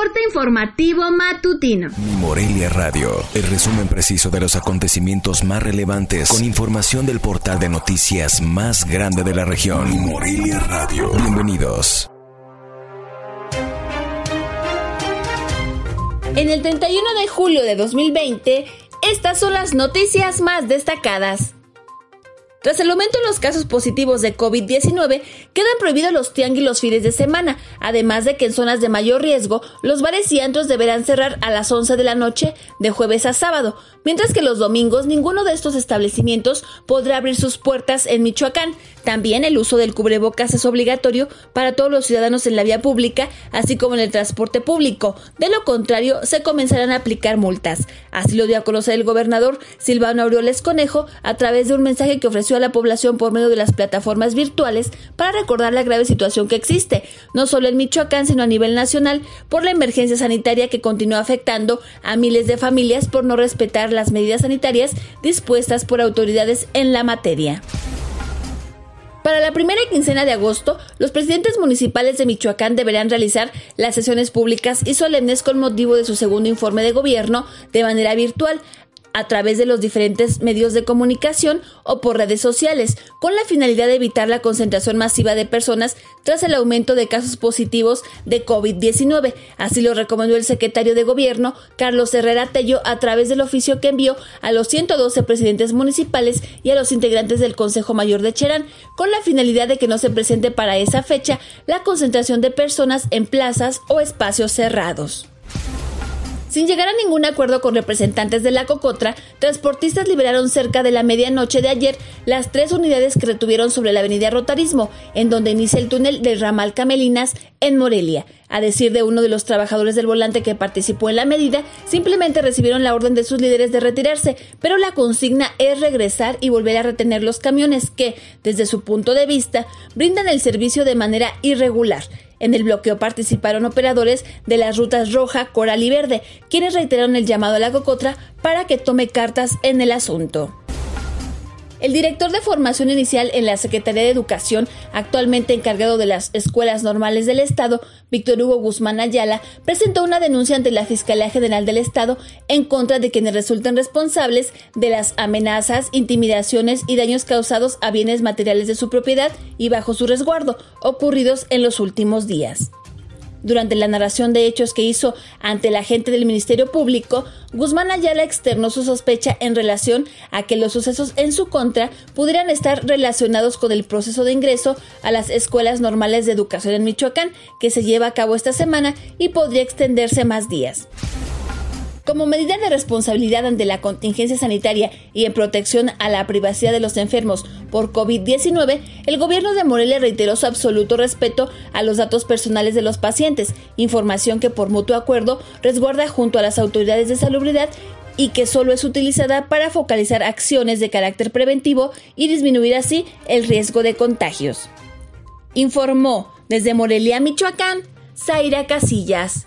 Corte informativo matutino. Morelia Radio, el resumen preciso de los acontecimientos más relevantes con información del portal de noticias más grande de la región. Morelia Radio. Bienvenidos. En el 31 de julio de 2020, estas son las noticias más destacadas. Tras el aumento en los casos positivos de COVID-19, quedan prohibidos los tianguis los fines de semana, además de que en zonas de mayor riesgo, los bares y antros deberán cerrar a las 11 de la noche de jueves a sábado, mientras que los domingos ninguno de estos establecimientos podrá abrir sus puertas en Michoacán. También el uso del cubrebocas es obligatorio para todos los ciudadanos en la vía pública, así como en el transporte público. De lo contrario, se comenzarán a aplicar multas. Así lo dio a conocer el gobernador Silvano Aureoles Conejo a través de un mensaje que ofreció a la población por medio de las plataformas virtuales para recordar la grave situación que existe, no solo en Michoacán, sino a nivel nacional, por la emergencia sanitaria que continúa afectando a miles de familias por no respetar las medidas sanitarias dispuestas por autoridades en la materia. Para la primera quincena de agosto, los presidentes municipales de Michoacán deberán realizar las sesiones públicas y solemnes con motivo de su segundo informe de gobierno de manera virtual, a través de los diferentes medios de comunicación o por redes sociales, con la finalidad de evitar la concentración masiva de personas tras el aumento de casos positivos de COVID-19. Así lo recomendó el secretario de Gobierno, Carlos Herrera Tello, a través del oficio que envió a los 112 presidentes municipales y a los integrantes del Consejo Mayor de Cherán, con la finalidad de que no se presente para esa fecha la concentración de personas en plazas o espacios cerrados. Sin llegar a ningún acuerdo con representantes de la Cocotra, transportistas liberaron cerca de la medianoche de ayer las tres unidades que retuvieron sobre la avenida Rotarismo, en donde inicia el túnel del ramal Camelinas en Morelia. A decir de uno de los trabajadores del volante que participó en la medida, simplemente recibieron la orden de sus líderes de retirarse, pero la consigna es regresar y volver a retener los camiones que, desde su punto de vista, brindan el servicio de manera irregular. En el bloqueo participaron operadores de las rutas Roja, Coral y Verde, quienes reiteraron el llamado a la Cocotra para que tome cartas en el asunto. El director de formación inicial en la Secretaría de Educación, actualmente encargado de las escuelas normales del Estado, Víctor Hugo Guzmán Ayala, presentó una denuncia ante la Fiscalía General del Estado en contra de quienes resultan responsables de las amenazas, intimidaciones y daños causados a bienes materiales de su propiedad y bajo su resguardo ocurridos en los últimos días. Durante la narración de hechos que hizo ante la gente del Ministerio Público, Guzmán Ayala externó su sospecha en relación a que los sucesos en su contra pudieran estar relacionados con el proceso de ingreso a las escuelas normales de educación en Michoacán, que se lleva a cabo esta semana y podría extenderse más días. Como medida de responsabilidad ante la contingencia sanitaria y en protección a la privacidad de los enfermos por COVID-19, el gobierno de Morelia reiteró su absoluto respeto a los datos personales de los pacientes, información que por mutuo acuerdo resguarda junto a las autoridades de salubridad y que solo es utilizada para focalizar acciones de carácter preventivo y disminuir así el riesgo de contagios. Informó desde Morelia, Michoacán, Zaira Casillas.